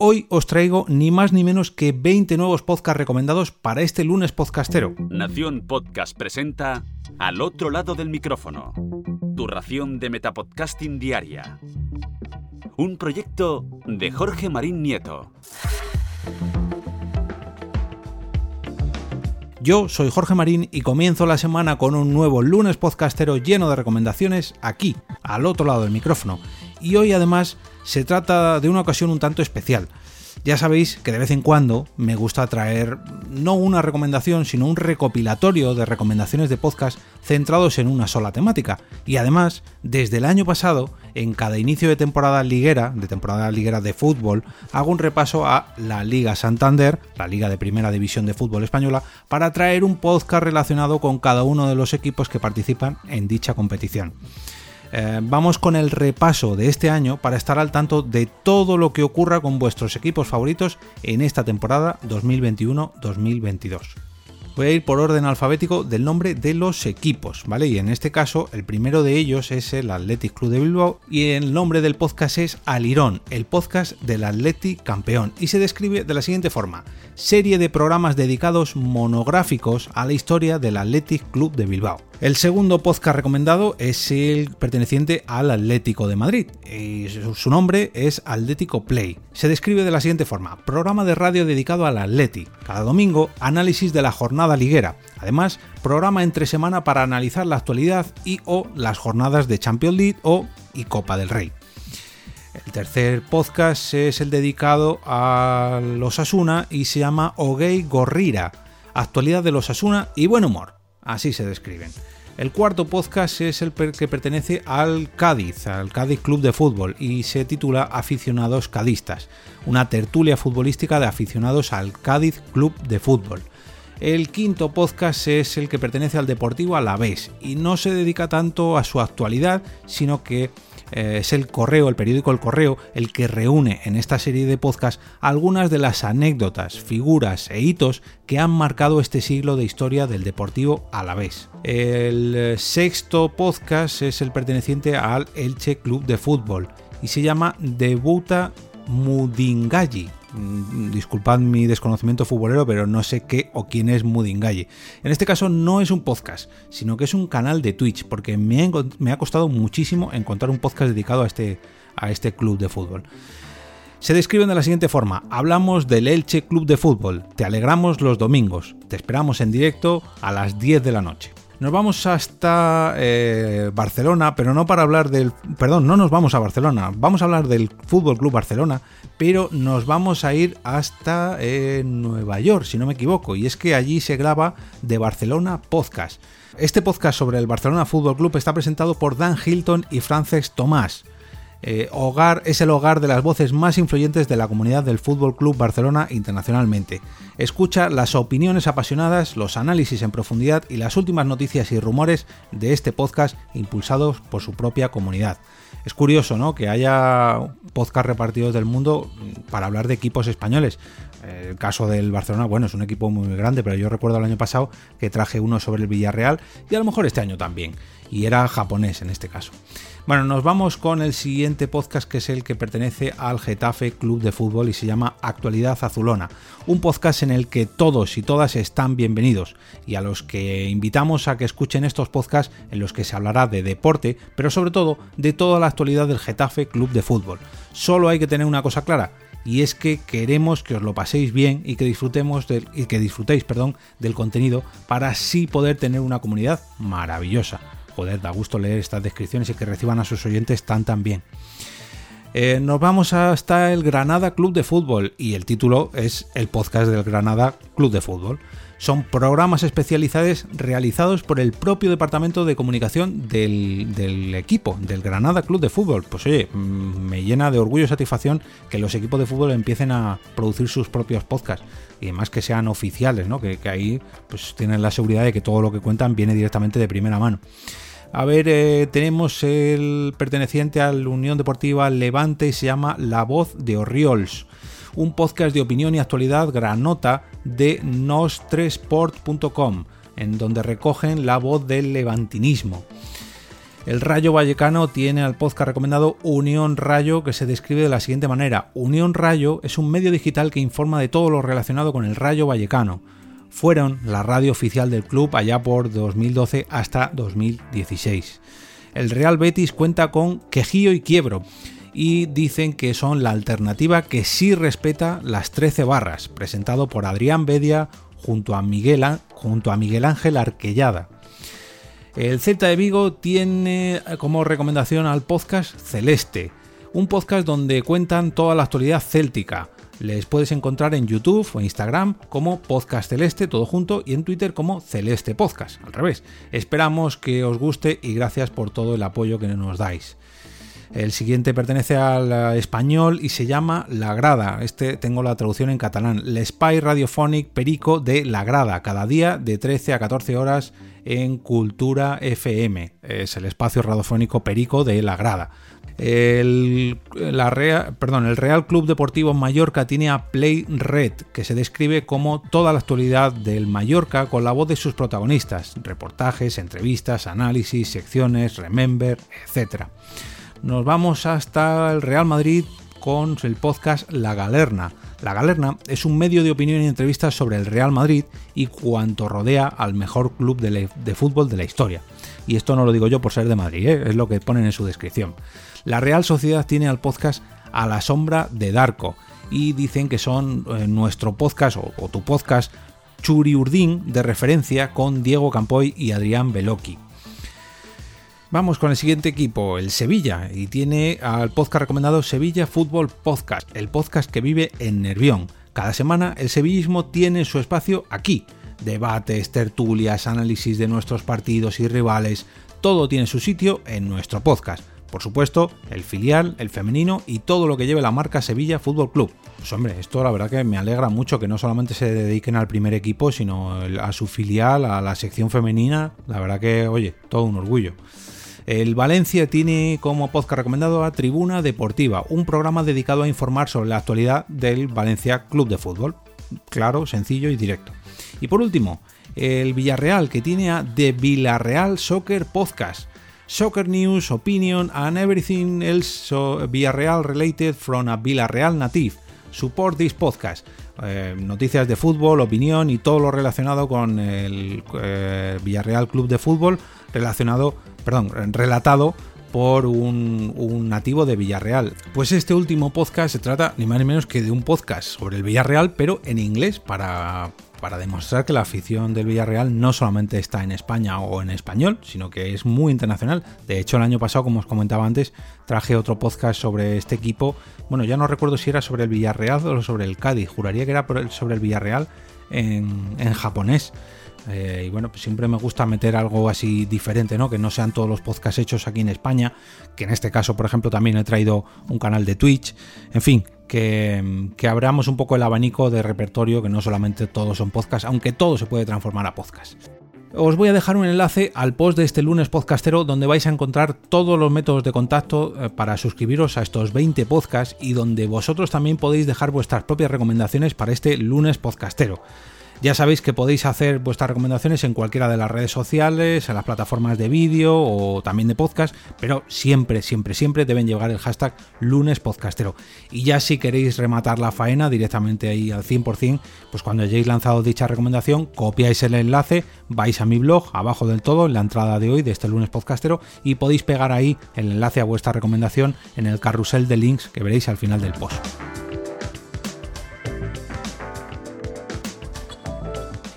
Hoy os traigo ni más ni menos que 20 nuevos podcasts recomendados para este lunes podcastero. Nación Podcast presenta Al otro lado del micrófono, tu ración de Metapodcasting diaria. Un proyecto de Jorge Marín Nieto. Yo soy Jorge Marín y comienzo la semana con un nuevo lunes podcastero lleno de recomendaciones aquí, al otro lado del micrófono. Y hoy además se trata de una ocasión un tanto especial. Ya sabéis que de vez en cuando me gusta traer no una recomendación, sino un recopilatorio de recomendaciones de podcast centrados en una sola temática. Y además, desde el año pasado, en cada inicio de temporada liguera, de temporada liguera de fútbol, hago un repaso a la Liga Santander, la Liga de Primera División de Fútbol Española, para traer un podcast relacionado con cada uno de los equipos que participan en dicha competición. Eh, vamos con el repaso de este año para estar al tanto de todo lo que ocurra con vuestros equipos favoritos en esta temporada 2021-2022. Voy a ir por orden alfabético del nombre de los equipos, ¿vale? Y en este caso, el primero de ellos es el Athletic Club de Bilbao y el nombre del podcast es Alirón, el podcast del Athletic campeón. Y se describe de la siguiente forma: serie de programas dedicados monográficos a la historia del Athletic Club de Bilbao. El segundo podcast recomendado es el perteneciente al Atlético de Madrid. Y su nombre es Atlético Play. Se describe de la siguiente forma: programa de radio dedicado al Atleti. Cada domingo, análisis de la jornada liguera. Además, programa entre semana para analizar la actualidad y o las jornadas de Champions League o y Copa del Rey. El tercer podcast es el dedicado a los Asuna y se llama Ogei Gorrira. Actualidad de los Asuna y buen humor. Así se describen. El cuarto podcast es el que pertenece al Cádiz, al Cádiz Club de Fútbol, y se titula Aficionados Cadistas, una tertulia futbolística de aficionados al Cádiz Club de Fútbol. El quinto podcast es el que pertenece al Deportivo Alavés y no se dedica tanto a su actualidad, sino que eh, es el correo, el periódico El Correo, el que reúne en esta serie de podcasts algunas de las anécdotas, figuras e hitos que han marcado este siglo de historia del deportivo a la vez. El eh, sexto podcast es el perteneciente al Elche Club de Fútbol y se llama Debuta Mudingayi disculpad mi desconocimiento futbolero, pero no sé qué o quién es Mudingalle. En este caso no es un podcast, sino que es un canal de Twitch, porque me, ha costado muchísimo encontrar un podcast dedicado a este, a este club de fútbol. Se describen de la siguiente forma, hablamos del Elche Club de Fútbol, te alegramos los domingos, te esperamos en directo a las 10 de la noche. Nos vamos hasta eh, Barcelona, pero no para hablar del... Perdón, no nos vamos a Barcelona, vamos a hablar del Fútbol Club Barcelona, pero nos vamos a ir hasta eh, Nueva York, si no me equivoco, y es que allí se graba de Barcelona Podcast. Este podcast sobre el Barcelona Fútbol Club está presentado por Dan Hilton y Frances Tomás. Eh, hogar es el hogar de las voces más influyentes de la comunidad del Fútbol Club Barcelona internacionalmente. Escucha las opiniones apasionadas, los análisis en profundidad y las últimas noticias y rumores de este podcast impulsados por su propia comunidad. Es curioso, ¿no? Que haya podcast repartidos del mundo para hablar de equipos españoles. El caso del Barcelona, bueno, es un equipo muy grande, pero yo recuerdo el año pasado que traje uno sobre el Villarreal y a lo mejor este año también. Y era japonés en este caso. Bueno, nos vamos con el siguiente podcast que es el que pertenece al Getafe Club de Fútbol y se llama Actualidad Azulona. Un podcast en el que todos y todas están bienvenidos y a los que invitamos a que escuchen estos podcasts en los que se hablará de deporte, pero sobre todo de toda la actualidad del Getafe Club de Fútbol. Solo hay que tener una cosa clara, y es que queremos que os lo paséis bien y que disfrutemos del, y que disfrutéis, perdón, del contenido para así poder tener una comunidad maravillosa joder, da gusto leer estas descripciones y que reciban a sus oyentes tan tan bien. Eh, nos vamos hasta el Granada Club de Fútbol y el título es el podcast del Granada Club de Fútbol. Son programas especializados realizados por el propio departamento de comunicación del, del, equipo, del Granada Club de Fútbol. Pues oye, mm, me llena de orgullo y satisfacción que los equipos de fútbol empiecen a producir sus propios podcasts y además que sean oficiales, ¿no? que, que ahí pues tienen la seguridad de que todo lo que cuentan viene directamente de primera mano. A ver, eh, tenemos el perteneciente a la Unión Deportiva Levante y se llama La Voz de Oriols, un podcast de opinión y actualidad granota de nostresport.com, en donde recogen la voz del levantinismo. El Rayo Vallecano tiene al podcast recomendado Unión Rayo, que se describe de la siguiente manera. Unión Rayo es un medio digital que informa de todo lo relacionado con el Rayo Vallecano. Fueron la radio oficial del club allá por 2012 hasta 2016. El Real Betis cuenta con Quejío y Quiebro y dicen que son la alternativa que sí respeta las 13 barras, presentado por Adrián Bedia junto a Miguel, junto a Miguel Ángel Arquellada. El Celta de Vigo tiene como recomendación al podcast Celeste, un podcast donde cuentan toda la actualidad céltica. Les puedes encontrar en YouTube o Instagram como Podcast Celeste, todo junto, y en Twitter como Celeste Podcast, al revés. Esperamos que os guste y gracias por todo el apoyo que nos dais. El siguiente pertenece al español y se llama La Grada. Este tengo la traducción en catalán. L'Espai Radiophonic Perico de La Grada, cada día de 13 a 14 horas en Cultura FM. Es el espacio radiofónico Perico de La Grada. El, la perdón, el Real Club Deportivo Mallorca tiene a Play Red, que se describe como toda la actualidad del Mallorca con la voz de sus protagonistas, reportajes, entrevistas, análisis, secciones, remember, etc nos vamos hasta el Real Madrid con el podcast La Galerna. La Galerna es un medio de opinión y entrevistas sobre el Real Madrid y cuanto rodea al mejor club de, fútbol de la historia. Y esto no lo digo yo por ser de Madrid, ¿eh? es lo que ponen en su descripción. La Real Sociedad tiene al podcast A la sombra de Darko y dicen que son eh, nuestro podcast o, o tu podcast Churi Urdín de referencia con Diego Campoy y Adrián Beloki. Vamos con el siguiente equipo, el Sevilla, y tiene al podcast recomendado Sevilla Fútbol Podcast, el podcast que vive en Nervión. Cada semana el sevillismo tiene su espacio aquí. Debates, tertulias, análisis de nuestros partidos y rivales, todo tiene su sitio en nuestro podcast. Por supuesto, el filial, el femenino y todo lo que lleve la marca Sevilla Fútbol Club. Pues hombre, esto la verdad que me alegra mucho que no solamente se dediquen al primer equipo, sino a su filial, a la sección femenina. La verdad que, oye, todo un orgullo. El Valencia tiene como podcast recomendado a Tribuna Deportiva, un programa dedicado a informar sobre la actualidad del Valencia Club de Fútbol. Claro, sencillo y directo. Y por último, el Villarreal, que tiene a The Villarreal Soccer Podcast. Soccer news, opinion and everything else Villarreal related from a Villarreal native. Support this podcast. Eh, noticias de fútbol, opinión y todo lo relacionado con el eh, Villarreal Club de Fútbol relacionado perdón, relatado por un, nativo de Villarreal. Pues este último podcast se trata ni más ni menos que de un podcast sobre el Villarreal, pero en inglés para, para demostrar que la afición del Villarreal no solamente está en España o en español, sino que es muy internacional. De hecho, el año pasado, como os comentaba antes, traje otro podcast sobre este equipo. Bueno, ya no recuerdo si era sobre el Villarreal o sobre el Cádiz. Juraría que era sobre el Villarreal en, japonés. Eh, y bueno, pues siempre me gusta meter algo así diferente, ¿no? Que no sean todos los podcasts hechos aquí en España, que en este caso, por ejemplo, también he traído un canal de Twitch, en fin, que, abramos un poco el abanico de repertorio, que no solamente todos son podcasts, aunque todo se puede transformar a podcast. Os voy a dejar un enlace al post de este lunes podcastero donde vais a encontrar todos los métodos de contacto eh, para suscribiros a estos 20 podcasts y donde vosotros también podéis dejar vuestras propias recomendaciones para este lunes podcastero. Ya sabéis que podéis hacer vuestras recomendaciones en cualquiera de las redes sociales, en las plataformas de vídeo o también de podcast, pero siempre, siempre, siempre deben llevar el hashtag lunes podcastero. Y ya si queréis rematar la faena directamente ahí al 100%, pues cuando hayáis lanzado dicha recomendación, copiáis el enlace, vais a mi blog, abajo del todo, en la entrada de hoy de este lunes podcastero, y podéis pegar ahí el enlace a vuestra recomendación en el carrusel de links que veréis al final del post.